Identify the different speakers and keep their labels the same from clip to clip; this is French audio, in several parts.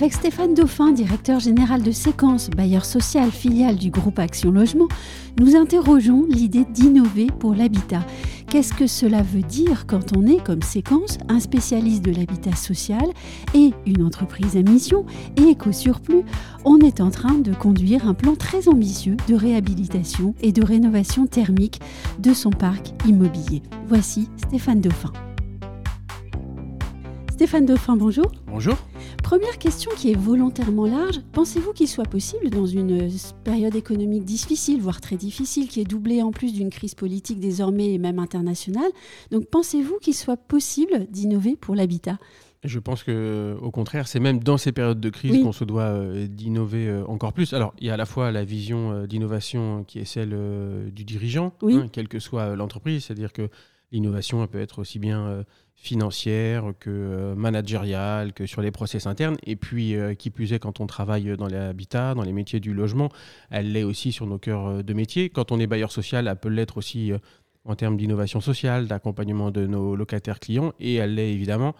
Speaker 1: Avec Stéphane Dauphin, directeur général de Séquence, bailleur social filiale du groupe Action Logement, nous interrogeons l'idée d'innover pour l'habitat. Qu'est-ce que cela veut dire quand on est, comme Séquence, un spécialiste de l'habitat social et une entreprise à mission et qu'au surplus, on est en train de conduire un plan très ambitieux de réhabilitation et de rénovation thermique de son parc immobilier. Voici Stéphane Dauphin. Stéphane Dauphin, bonjour.
Speaker 2: Bonjour.
Speaker 1: Première question qui est volontairement large. Pensez-vous qu'il soit possible, dans une période économique difficile, voire très difficile, qui est doublée en plus d'une crise politique désormais et même internationale, donc pensez-vous qu'il soit possible d'innover pour l'habitat?
Speaker 2: Je pense que, au contraire, c'est même dans ces périodes de crise qu'on se doit euh, d'innover euh, encore plus. Alors, il y a à la fois la vision euh, d'innovation qui est celle du dirigeant, hein, quelle que soit l'entreprise, c'est-à-dire que l'innovation peut être aussi bien financière que euh, managériale, que sur les process internes. Et puis, euh, qui plus est, quand on travaille dans l'habitat, dans les métiers du logement, elle l'est aussi sur nos cœurs euh, de métier. Quand on est bailleur social, elle peut l'être aussi en termes d'innovation sociale, d'accompagnement de nos locataires clients. Et elle l'est évidemment,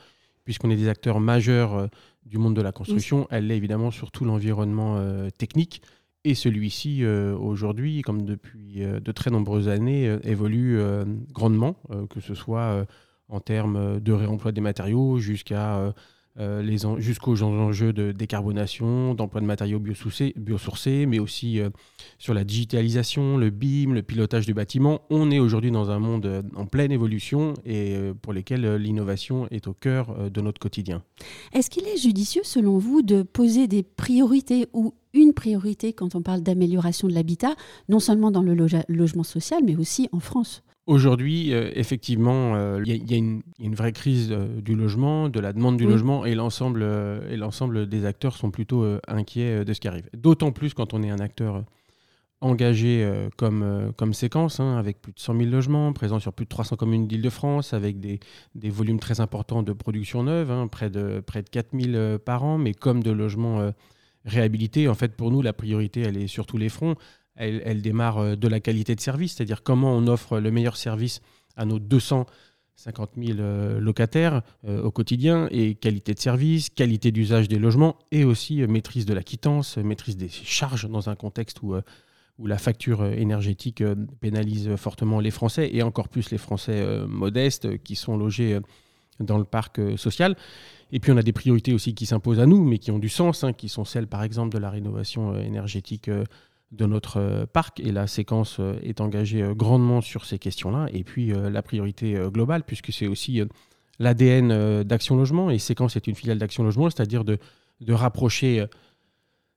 Speaker 2: puisqu'on est des acteurs majeurs du monde de la construction, elle l'est évidemment sur tout l'environnement technique. Et celui-ci, aujourd'hui, comme depuis de très nombreuses années, évolue grandement, que ce soit en termes euh, de réemploi des matériaux jusqu'à euh, euh, jusqu'aux enjeux de décarbonation, d'emploi de matériaux biosourcés, mais aussi sur la digitalisation, le BIM, le pilotage du bâtiment. On est aujourd'hui dans un monde en pleine évolution et pour lesquels l'innovation est au cœur de notre quotidien.
Speaker 1: Est-ce qu'il est judicieux, selon vous, de poser des priorités ou une priorité quand on parle d'amélioration de l'habitat, non seulement dans le logement social, mais aussi en France?
Speaker 2: Aujourd'hui, euh, effectivement, euh, il y, a une vraie crise euh, du logement, de la demande du logement, et l'ensemble et l'ensemble des acteurs sont plutôt inquiets de ce qui arrive. D'autant plus quand on est un acteur engagé comme, comme séquence, hein, avec plus de 100 000 logements, présent sur plus de 300 communes d'Île-de-France, avec des, des, volumes très importants de production neuve, hein, près, de, près de 4 000 par an, mais comme de logements réhabilités. En fait, pour nous, la priorité, elle est sur tous les fronts elle, démarre euh, de la qualité de service, c'est-à-dire comment on offre le meilleur service à nos 250 000 euh, locataires euh, au quotidien, et qualité de service, qualité d'usage des logements, et aussi maîtrise de la quittance, maîtrise des charges dans un contexte où, où la facture énergétique pénalise fortement les Français, et encore plus les Français modestes qui sont logés dans le parc social. Et puis on a des priorités aussi qui s'imposent à nous, mais qui ont du sens, hein, qui sont celles par exemple de la rénovation énergétique de notre euh, parc et la séquence euh, est engagée euh, grandement sur ces questions-là. Et puis la priorité globale, puisque c'est aussi l'ADN d'Action Logement et séquence est une filiale d'Action Logement, c'est-à-dire de, de, rapprocher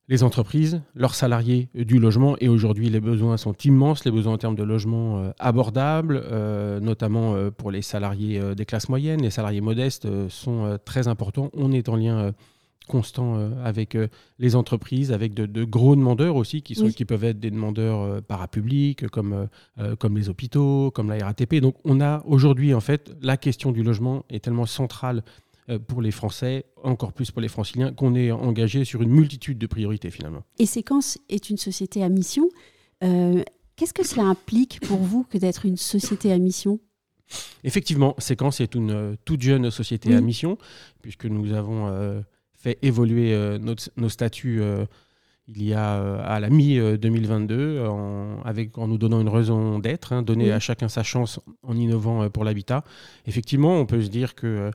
Speaker 2: les entreprises, leurs salariés du logement. Et aujourd'hui, les besoins sont immenses, les besoins en termes de logement abordables, notamment pour les salariés des classes moyennes, les salariés modestes sont très importants. On est en lien constant euh, avec euh, les entreprises, avec de, gros demandeurs aussi, qui, sont, qui peuvent être des demandeurs euh, parapublics, comme, comme les hôpitaux, comme la RATP. Donc on a aujourd'hui, en fait, la question du logement est tellement centrale pour les Français, encore plus pour les franciliens, qu'on est engagé sur une multitude de priorités finalement.
Speaker 1: Et Séquence est une société à mission. Qu'est-ce que cela implique pour vous que d'être une société à mission?
Speaker 2: Effectivement, Séquence est une toute jeune société à mission, puisque nous avons fait évoluer euh, nos statuts euh, il y a euh, à la mi-2022 en, avec, en nous donnant une raison d'être, hein, donner à chacun sa chance en innovant pour l'habitat. Effectivement, on peut se dire que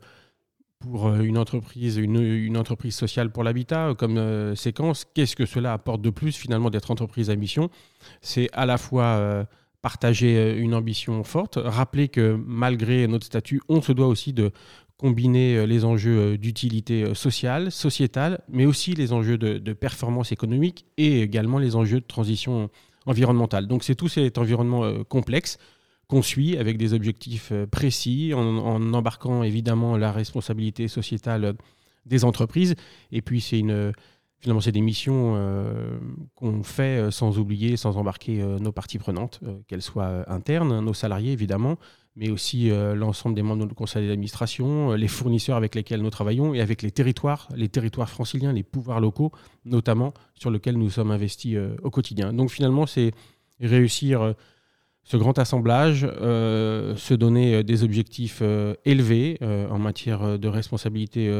Speaker 2: pour une entreprise, une, entreprise sociale pour l'habitat, comme séquence, qu'est-ce que cela apporte de plus finalement d'être entreprise à mission? C'est à la fois partager une ambition forte, rappeler que malgré notre statut, on se doit aussi de combiner euh, les enjeux euh, d'utilité euh, sociale, sociétale, mais aussi les enjeux de, performance économique et également les enjeux de transition environnementale. Donc c'est tout cet environnement complexe qu'on suit avec des objectifs précis, en, embarquant évidemment la responsabilité sociétale des entreprises. Et puis c'est une, finalement, c'est des missions qu'on fait sans oublier, sans embarquer nos parties prenantes, qu'elles soient internes, nos salariés évidemment, mais aussi l'ensemble des membres de notre conseil d'administration, les fournisseurs avec lesquels nous travaillons et avec les territoires, les territoires franciliens, les pouvoirs locaux notamment, sur lesquels nous sommes investis au quotidien. Donc finalement, c'est réussir ce grand assemblage, euh, se donner euh, des objectifs euh, élevés en matière de responsabilité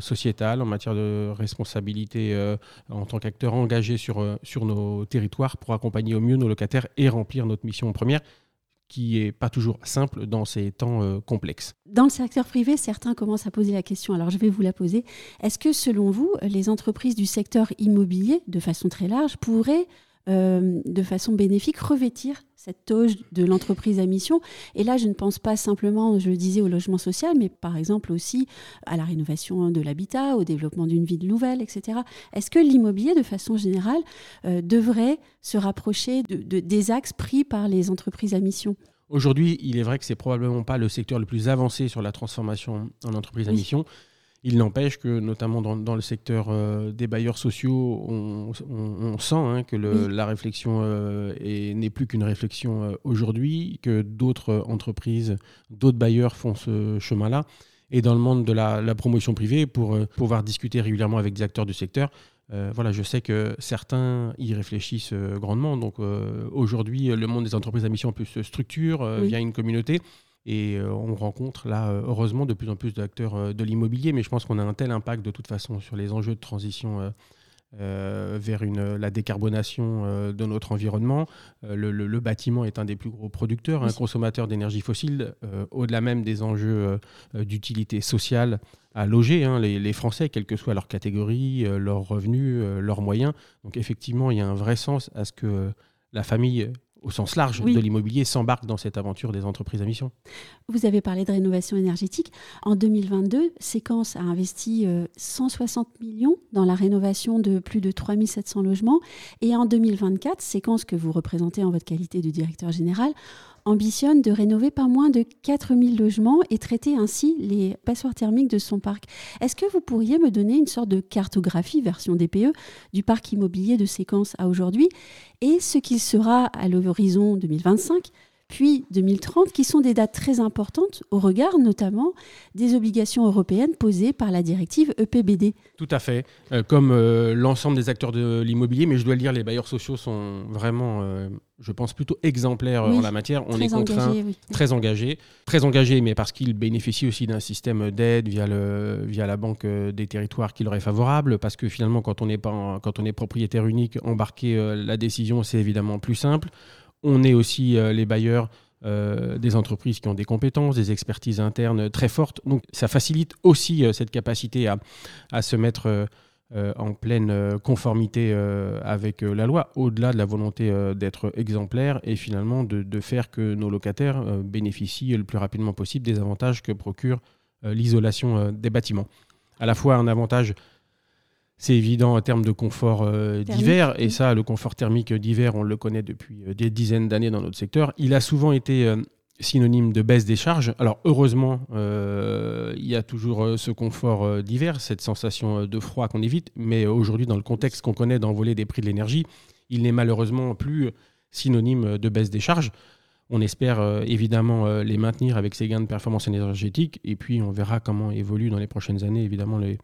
Speaker 2: sociétale, en matière de responsabilité en tant qu'acteur engagé sur, sur nos territoires pour accompagner au mieux nos locataires et remplir notre mission première qui n'est pas toujours simple dans ces temps complexes.
Speaker 1: Dans le secteur privé, certains commencent à poser la question, alors je vais vous la poser. Est-ce que selon vous, les entreprises du secteur immobilier, de façon très large, pourraient euh, de façon bénéfique, revêtir cette toge de l'entreprise à mission. Et là, je ne pense pas simplement, je le disais, au logement social, mais par exemple aussi à la rénovation de l'habitat, au développement d'une ville nouvelle, etc. Est-ce que l'immobilier, de façon générale, euh, devrait se rapprocher de, des axes pris par les entreprises à mission?
Speaker 2: Aujourd'hui, il est vrai que c'est probablement pas le secteur le plus avancé sur la transformation en entreprise à mission. Il n'empêche que, notamment dans, le secteur euh, des bailleurs sociaux, on, sent hein, que la réflexion euh, n'est plus qu'une réflexion euh, aujourd'hui, que d'autres entreprises, d'autres bailleurs font ce chemin-là. Et dans le monde de la, promotion privée, pour pouvoir discuter régulièrement avec des acteurs du secteur, voilà, je sais que certains y réfléchissent grandement. Donc aujourd'hui, le monde des entreprises à mission plus se structure via une communauté. Et euh, on rencontre là, euh, heureusement, de plus en plus d'acteurs euh, de l'immobilier, mais je pense qu'on a un tel impact de toute façon sur les enjeux de transition vers une, la décarbonation de notre environnement. Le, bâtiment est un des plus gros producteurs, un consommateur d'énergie fossile, au-delà même des enjeux d'utilité sociale à loger hein, les, les, Français, quelle que soit leur catégorie, leurs revenus, leurs moyens. Donc effectivement, il y a un vrai sens à ce que la famille au sens large de l'immobilier s'embarque dans cette aventure des entreprises à mission.
Speaker 1: Vous avez parlé de rénovation énergétique. En 2022, Séquence a investi 160 euh, millions dans la rénovation de plus de 3700 logements. Et en 2024, Séquence que vous représentez en votre qualité de directeur général, ambitionne de rénover pas moins de 4000 logements et traiter ainsi les passoires thermiques de son parc. Est-ce que vous pourriez me donner une sorte de cartographie, version DPE, du parc immobilier de séquence à aujourd'hui et ce qu'il sera à l'horizon 2025 puis 2030, qui sont des dates très importantes au regard notamment des obligations européennes posées par la directive EPBD.
Speaker 2: Tout à fait, euh, comme euh, l'ensemble des acteurs de l'immobilier, mais je dois le dire, les bailleurs sociaux sont vraiment, euh, je pense, plutôt exemplaires en la matière. On est contraint, très engagés, très engagés, mais parce qu'ils bénéficient aussi d'un système d'aide via, le, via la Banque des territoires qui leur est favorable, parce que finalement, quand on est, pas, quand on est propriétaire unique, embarquer la décision, c'est évidemment plus simple. On est aussi euh, les bailleurs euh, des entreprises qui ont des compétences, des expertises internes très fortes. Donc ça facilite aussi euh, cette capacité à, se mettre en pleine conformité avec la loi, au-delà de la volonté d'être exemplaire et finalement de, faire que nos locataires bénéficient le plus rapidement possible des avantages que procure l'isolation des bâtiments. À la fois un avantage c'est évident en termes de confort euh, d'hiver. Et ça, le confort thermique d'hiver, on le connaît depuis euh, des dizaines d'années dans notre secteur. Il a souvent été euh, synonyme de baisse des charges. Alors heureusement, il y a toujours ce confort d'hiver, cette sensation de froid qu'on évite. Mais aujourd'hui, dans le contexte qu'on connaît d'envoler des prix de l'énergie, il n'est malheureusement plus synonyme de baisse des charges. On espère évidemment les maintenir avec ces gains de performance énergétique. Et puis, on verra comment évoluent dans les prochaines années, évidemment, les,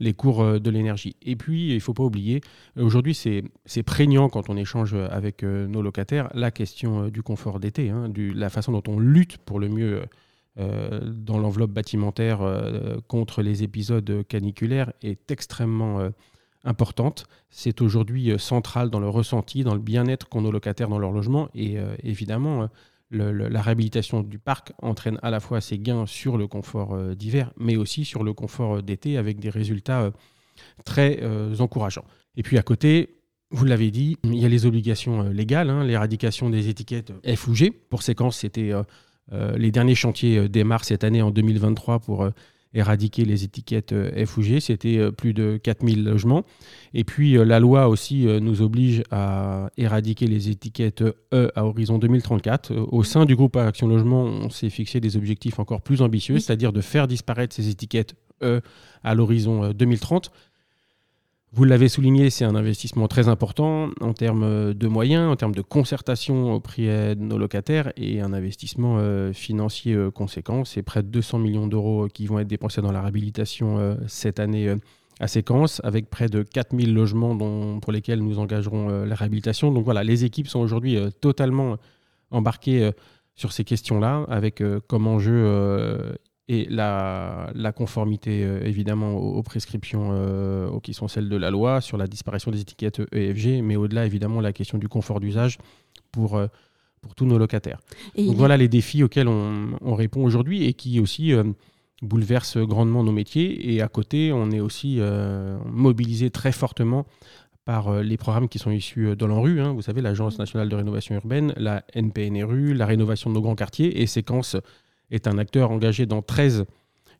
Speaker 2: les cours euh, de l'énergie. Et puis, il ne faut pas oublier, aujourd'hui, c'est prégnant quand on échange avec euh, nos locataires, la question euh, du confort d'été, hein, la façon dont on lutte pour le mieux dans l'enveloppe bâtimentaire contre les épisodes caniculaires est extrêmement importante. C'est aujourd'hui central dans le ressenti, dans le bien-être qu'ont nos locataires dans leur logement. Et évidemment, la réhabilitation du parc entraîne à la fois ses gains sur le confort euh, d'hiver, mais aussi sur le confort euh, d'été avec des résultats euh, très encourageants. Et puis à côté, vous l'avez dit, il y a les obligations légales, hein, l'éradication des étiquettes F ou G. Pour séquence, c'était les derniers chantiers démarrent cette année en 2023 pour éradiquer les étiquettes euh, F ou G. C'était euh, plus de 4000 logements. Et puis euh, la loi aussi nous oblige à éradiquer les étiquettes E à horizon 2034. Au sein du groupe Action Logement, on s'est fixé des objectifs encore plus ambitieux, c'est-à-dire de faire disparaître ces étiquettes E à l'horizon 2030. Vous l'avez souligné, c'est un investissement très important en termes de moyens, en termes de concertation auprès de nos locataires et un investissement financier conséquent. C'est près de 200 millions d'euros qui vont être dépensés dans la réhabilitation cette année à séquence, avec près de 4000 logements dont, pour lesquels nous engagerons la réhabilitation. Donc voilà, les équipes sont aujourd'hui totalement embarquées sur ces questions-là, avec euh, comme enjeu euh, et la, conformité euh, évidemment aux, prescriptions qui sont celles de la loi sur la disparition des étiquettes EFG, mais au-delà évidemment la question du confort d'usage pour, pour tous nos locataires. Donc voilà les défis auxquels on, répond aujourd'hui et qui aussi bouleversent grandement nos métiers. Et à côté, on est aussi mobilisé très fortement par euh, les programmes qui sont issus euh, de l'ANRU, hein. vous savez, l'Agence nationale de rénovation urbaine, la NPNRU, la rénovation de nos grands quartiers. Et Séquence est un acteur engagé dans 13,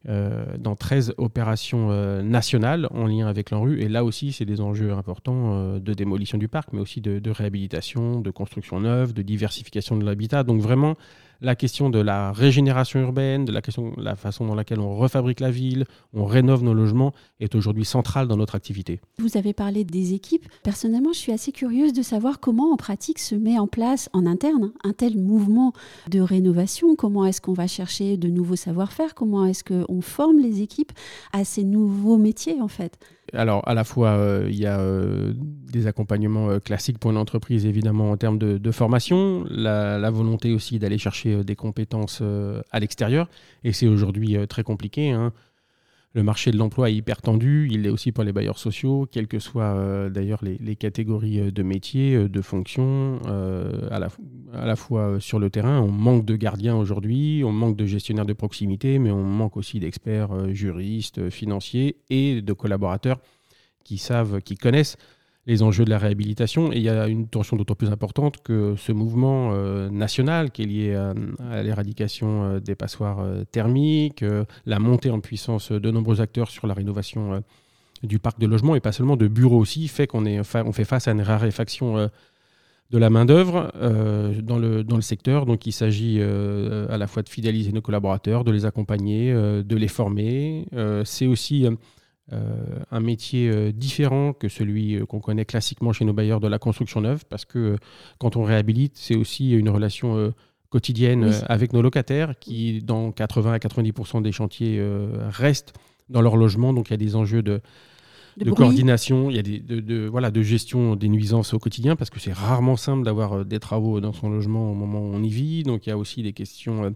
Speaker 2: euh, dans 13 opérations nationales en lien avec l'ANRU. Et là aussi, c'est des enjeux importants de démolition du parc, mais aussi de, de réhabilitation, de construction neuve, de diversification de l'habitat. Donc vraiment, la question de la régénération urbaine, de la, question, la façon dans laquelle on refabrique la ville, on rénove nos logements, est aujourd'hui centrale dans notre activité.
Speaker 1: Vous avez parlé des équipes. Personnellement, je suis assez curieuse de savoir comment en pratique se met en place en interne un tel mouvement de rénovation. Comment est-ce qu'on va chercher de nouveaux savoir-faire? Comment est-ce qu'on forme les équipes à ces nouveaux métiers en fait?
Speaker 2: Alors, à la fois, euh, il y a euh, des accompagnements euh, classiques pour une entreprise, évidemment, en termes de, formation, la, volonté aussi d'aller chercher des compétences à l'extérieur. Et c'est aujourd'hui très compliqué. Hein. Le marché de l'emploi est hyper tendu, il est aussi pour les bailleurs sociaux, quelles que soient euh, d'ailleurs les, catégories euh, de métiers, euh, de fonctions, à, la, à, la, fois sur le terrain. On manque de gardiens aujourd'hui, on manque de gestionnaires de proximité, mais on manque aussi d'experts juristes, financiers et de collaborateurs qui savent, qui connaissent les enjeux de la réhabilitation. Et il y a une tension d'autant plus importante que ce mouvement euh, national qui est lié à, l'éradication euh, des passoires euh, thermiques, la montée en puissance de nombreux acteurs sur la rénovation du parc de logement et pas seulement de bureaux aussi, fait qu'on on fait face à une raréfaction de la main-d'œuvre dans, le, dans le secteur. Donc il s'agit à la fois de fidéliser nos collaborateurs, de les accompagner, de les former. C'est aussi euh, un métier euh, différent que celui euh, qu'on connaît classiquement chez nos bailleurs de la construction neuve, parce que quand on réhabilite, c'est aussi une relation quotidienne avec nos locataires qui, dans 80 à 90% des chantiers, restent dans leur logement. Donc il y a des enjeux de, de, coordination, il y a des, de, voilà, de gestion des nuisances au quotidien, parce que c'est rarement simple d'avoir des travaux dans son logement au moment où on y vit. Donc il y a aussi des questions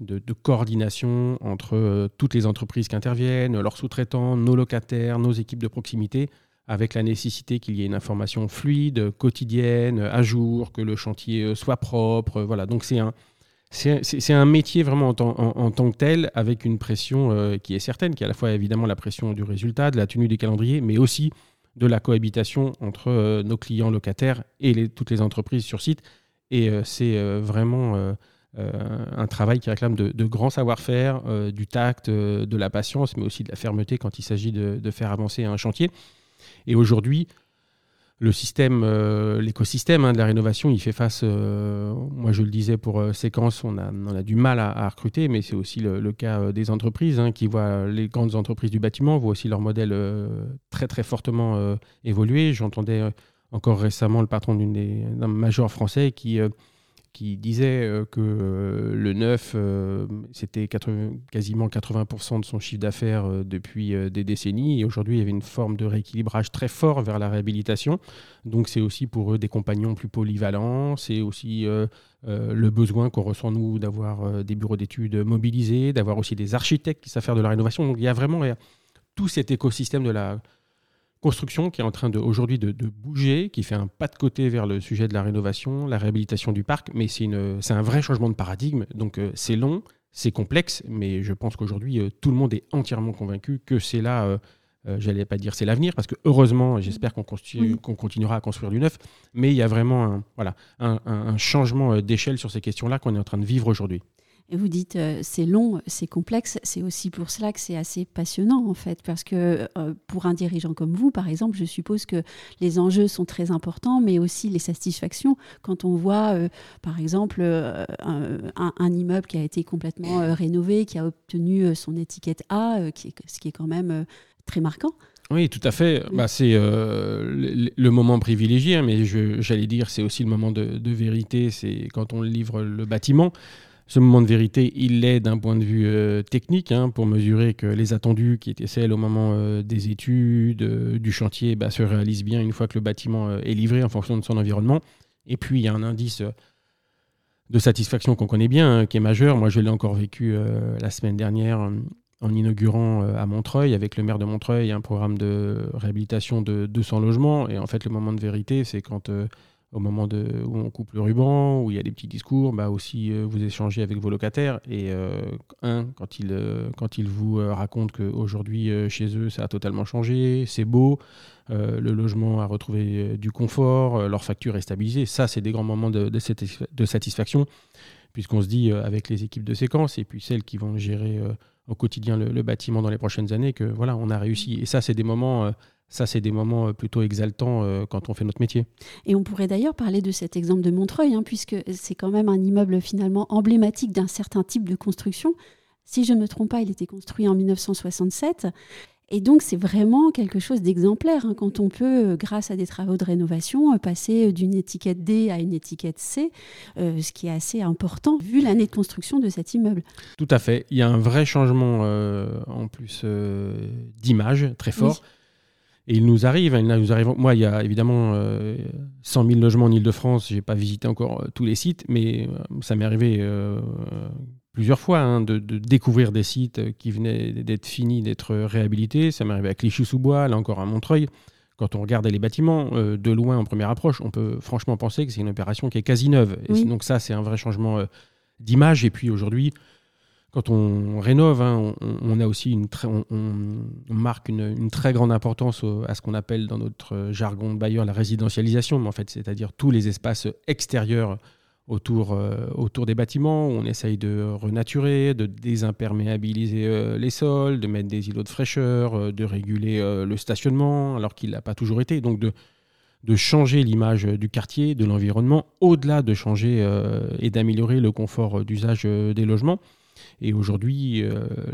Speaker 2: de, coordination entre euh, toutes les entreprises qui interviennent, leurs sous-traitants, nos locataires, nos équipes de proximité, avec la nécessité qu'il y ait une information fluide, quotidienne, à jour, que le chantier euh, soit propre. Voilà, donc c'est un, un métier vraiment en, tant que tel, avec une pression euh, qui est certaine, qui est à la fois évidemment la pression du résultat, de la tenue des calendriers, mais aussi de la cohabitation entre nos clients locataires et toutes les entreprises sur site. Et c'est vraiment euh, un travail qui réclame de, grands savoir-faire, euh, du tact, euh, de la patience, mais aussi de la fermeté quand il s'agit de, faire avancer un chantier. Et aujourd'hui, le système, l'écosystème hein, de la rénovation, il fait face, moi je le disais pour séquence, on a, on a du mal à, recruter, mais c'est aussi le, cas des entreprises hein, qui voient les grandes entreprises du bâtiment, voient aussi leur modèle très très fortement évoluer. J'entendais encore récemment le patron d'un major français qui qui disait euh, que euh, le neuf, euh, c'était quasiment 80% de son chiffre d'affaires depuis des décennies. Et aujourd'hui, il y avait une forme de rééquilibrage très fort vers la réhabilitation. Donc, c'est aussi pour eux des compagnons plus polyvalents. C'est aussi le besoin qu'on ressent, nous, d'avoir des bureaux d'études mobilisés, d'avoir aussi des architectes qui savent faire de la rénovation. Donc, il y a vraiment tout cet écosystème de la construction qui est en train de, aujourd'hui de, bouger, qui fait un pas de côté vers le sujet de la rénovation, la réhabilitation du parc, mais c'est, une, c'est un vrai changement de paradigme. Donc euh, c'est long, c'est complexe, mais je pense qu'aujourd'hui, euh, tout le monde est entièrement convaincu que c'est là, euh, j'allais pas dire c'est l'avenir, parce que heureusement, j'espère qu'on, qu'on continuera à construire du neuf, mais il y a vraiment un, voilà, un changement d'échelle sur ces questions-là qu'on est en train de vivre aujourd'hui.
Speaker 1: Et vous dites, euh, c'est long, c'est complexe, c'est aussi pour cela que c'est assez passionnant en fait, parce que euh, pour un dirigeant comme vous, par exemple, je suppose que les enjeux sont très importants, mais aussi les satisfactions. Quand on voit, euh, par exemple, un, immeuble qui a été complètement rénové, qui a obtenu son étiquette A, qui est, ce qui est quand même très marquant.
Speaker 2: Oui, tout à fait. Bah, c'est euh, le, moment privilégié, hein, mais j'allais dire c'est aussi le moment de, vérité, c'est quand on livre le bâtiment. Ce moment de vérité, il l'est d'un point de vue euh, technique, hein, pour mesurer que les attendus qui étaient celles au moment euh, des études, du chantier, bah, se réalisent bien une fois que le bâtiment est livré en fonction de son environnement. Et puis, il y a un indice de satisfaction qu'on connaît bien, hein, qui est majeur. Moi, je l'ai encore vécu la semaine dernière en inaugurant euh, à Montreuil, avec le maire de Montreuil, un programme de réhabilitation de 200 logements. Et en fait, le moment de vérité, c'est quand, euh, au moment où on coupe le ruban, où il y a des petits discours, bah aussi euh, vous échangez avec vos locataires. Et un, quand ils quand il vous racontent qu'aujourd'hui, chez eux, ça a totalement changé, c'est beau, le logement a retrouvé du confort, leur facture est stabilisée. Ça, c'est des grands moments de, de satisfaction, puisqu'on se dit avec les équipes de séquence et puis celles qui vont gérer au quotidien le, bâtiment dans les prochaines années que voilà, on a réussi. Et ça, c'est des moments. Ça, c'est des moments euh, plutôt exaltants euh, quand on fait notre métier.
Speaker 1: Et on pourrait d'ailleurs parler de cet exemple de Montreuil, hein, puisque c'est quand même un immeuble finalement emblématique d'un certain type de construction. Si je ne me trompe pas, il était construit en 1967. Et donc, c'est vraiment quelque chose d'exemplaire hein, quand on peut, euh, grâce à des travaux de rénovation, passer d'une étiquette D à une étiquette C, ce qui est assez important vu l'année de construction de cet immeuble.
Speaker 2: Tout à fait. Il y a un vrai changement en plus d'image très fort. Et il nous arrive, il nous arrive, moi il y a évidemment 100 000 logements en Ile-de-France, je n'ai pas visité encore tous les sites, mais ça m'est arrivé plusieurs fois hein, de, découvrir des sites qui venaient d'être finis, d'être réhabilités. Ça m'est arrivé à Clichy-sous-Bois, là encore à Montreuil. Quand on regarde les bâtiments euh, de loin en première approche, on peut franchement penser que c'est une opération qui est quasi neuve. Et donc ça, c'est un vrai changement euh, d'image. Et puis aujourd'hui, quand on rénove, hein, on, a aussi une on, marque une, très grande importance à ce qu'on appelle dans notre jargon de bailleur la résidentialisation, en fait, c'est-à-dire tous les espaces extérieurs autour, euh, autour des bâtiments. On essaye de renaturer, de désimperméabiliser euh, les sols, de mettre des îlots de fraîcheur, euh, de réguler le stationnement, alors qu'il n'a pas toujours été. Donc de, de changer l'image du quartier, de l'environnement, au-delà de changer et d'améliorer le confort d'usage des logements. Et aujourd'hui,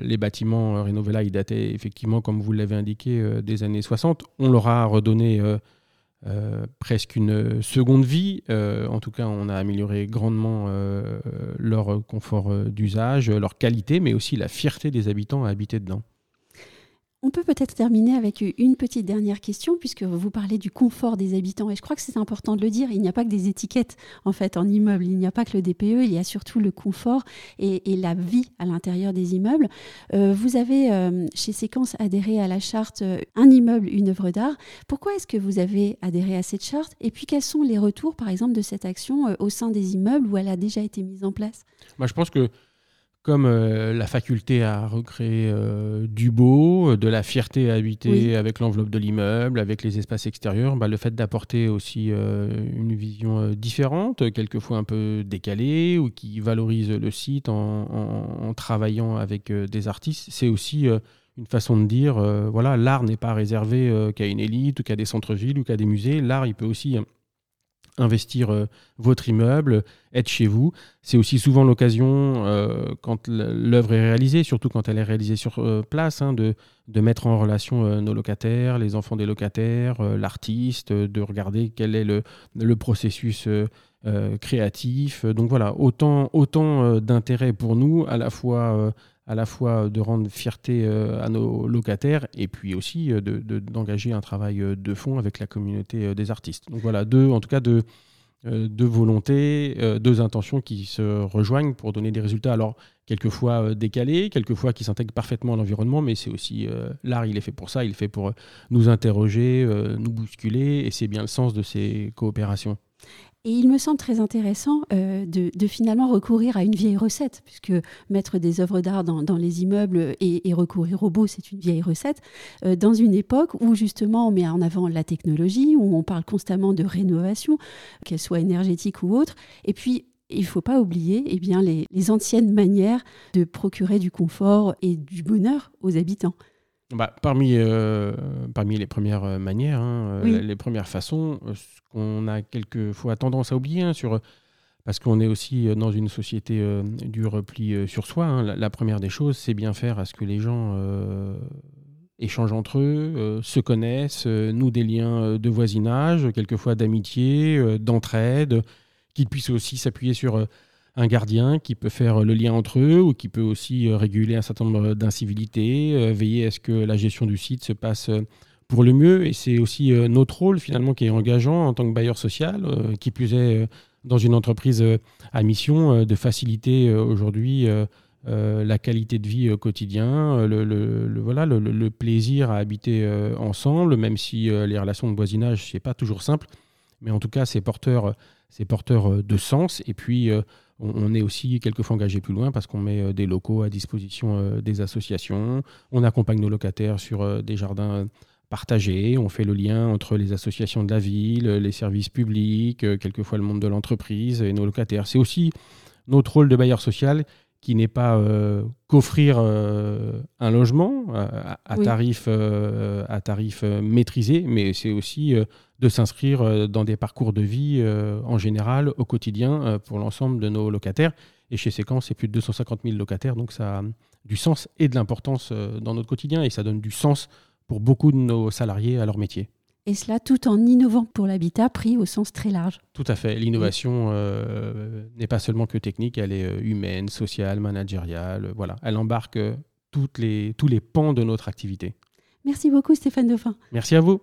Speaker 2: les bâtiments rénovés là, ils dataient effectivement, comme vous l'avez indiqué, des années 60. On leur a redonné euh, presque une seconde vie. Euh, en tout cas, on a amélioré grandement euh, leur confort d'usage, leur qualité, mais aussi la fierté des habitants à habiter dedans.
Speaker 1: On peut peut-être terminer avec une petite dernière question, puisque vous parlez du confort des habitants. Et je crois que c'est important de le dire. Il n'y a pas que des étiquettes, en fait, en immeuble. Il n'y a pas que le DPE. Il y a surtout le confort et, la vie à l'intérieur des immeubles. Euh, vous avez, euh, chez Séquence, adhéré à la charte euh, Un immeuble, une œuvre d'art. Pourquoi est-ce que vous avez adhéré à cette charte Et puis, quels sont les retours, par exemple, de cette action au sein des immeubles où elle a déjà été mise en place?
Speaker 2: Moi, Je pense que comme euh, la faculté à recréer euh, du beau, euh, de la fierté à habiter avec l'enveloppe de l'immeuble, avec les espaces extérieurs, bah, le fait d'apporter aussi une vision différente, quelquefois un peu décalée, ou qui valorise le site en, travaillant avec des artistes, c'est aussi une façon de dire, voilà, l'art n'est pas réservé qu'à une élite, ou qu'à des centres-villes, ou qu'à des musées. L'art, il peut aussi investir euh, votre immeuble, être chez vous. C'est aussi souvent l'occasion, euh, quand l'œuvre est réalisée, surtout quand elle est réalisée sur euh, place, hein, de, de, mettre en relation nos locataires, les enfants des locataires, l'artiste, de regarder quel est le, le processus créatif. Donc voilà, autant, autant d'intérêt pour nous, à la fois à la fois de rendre fierté euh, à nos locataires et puis aussi euh, d'engager de, un travail euh, de fond avec la communauté des artistes. Donc voilà, deux, en tout cas deux, deux volontés, deux intentions qui se rejoignent pour donner des résultats. Alors, quelquefois décalés, quelquefois qui s'intègrent parfaitement à l'environnement, mais c'est aussi l'art, il est fait pour ça, il est fait pour nous interroger, nous bousculer, et c'est bien le sens de ces coopérations.
Speaker 1: Et il me semble très intéressant euh, de, finalement recourir à une vieille recette, puisque mettre des œuvres d'art dans, les immeubles et, recourir au beau, c'est une vieille recette, euh, dans une époque où justement on met en avant la technologie, où on parle constamment de rénovation, qu'elle soit énergétique ou autre. Et puis, il ne faut pas oublier eh bien, les anciennes manières de procurer du confort et du bonheur aux habitants.
Speaker 2: Bah, parmi, euh, parmi les premières euh, manières, hein, euh, les premières façons, ce qu'on a quelquefois tendance à oublier, hein, sur, parce qu'on est aussi dans une société du repli sur soi, hein, la, première des choses, c'est bien faire à ce que les gens échangent entre eux, se connaissent, nouent des liens de voisinage, quelquefois d'amitié, d'entraide, qu'ils puissent aussi s'appuyer sur un gardien qui peut faire le lien entre eux ou qui peut aussi réguler un certain nombre d'incivilités, veiller à ce que la gestion du site se passe pour le mieux. Et c'est aussi notre rôle finalement qui est engageant en tant que bailleur social, qui plus est dans une entreprise à mission, de faciliter aujourd'hui euh, la qualité de vie au quotidien, euh, le, voilà, le, plaisir à habiter euh, ensemble, même si les relations de voisinage, c'est pas toujours simple. Mais en tout cas, c'est porteur, c'est porteur de sens. Et puis, on, est aussi quelquefois engagé plus loin parce qu'on met des locaux à disposition des associations. On accompagne nos locataires sur des jardins partagés. On fait le lien entre les associations de la ville, les services publics, quelquefois le monde de l'entreprise et nos locataires. C'est aussi notre rôle de bailleur social qui n'est pas euh, qu'offrir euh, un logement euh, à, tarif, à tarif maîtrisé, mais c'est aussi de s'inscrire dans des parcours de vie en général au quotidien pour l'ensemble de nos locataires. Et chez Séquence, c'est plus de 250 000 locataires, donc ça a du sens et de l'importance dans notre quotidien et ça donne du sens pour beaucoup de nos salariés à leur métier.
Speaker 1: Et cela tout en innovant pour l'habitat pris au sens très large.
Speaker 2: Tout à fait. L'innovation euh, n'est pas seulement que technique, elle est euh, humaine, sociale, managériale. Voilà, elle embarque euh, toutes les, tous les pans de notre activité.
Speaker 1: Merci beaucoup Stéphane Dauphin.
Speaker 2: Merci à vous.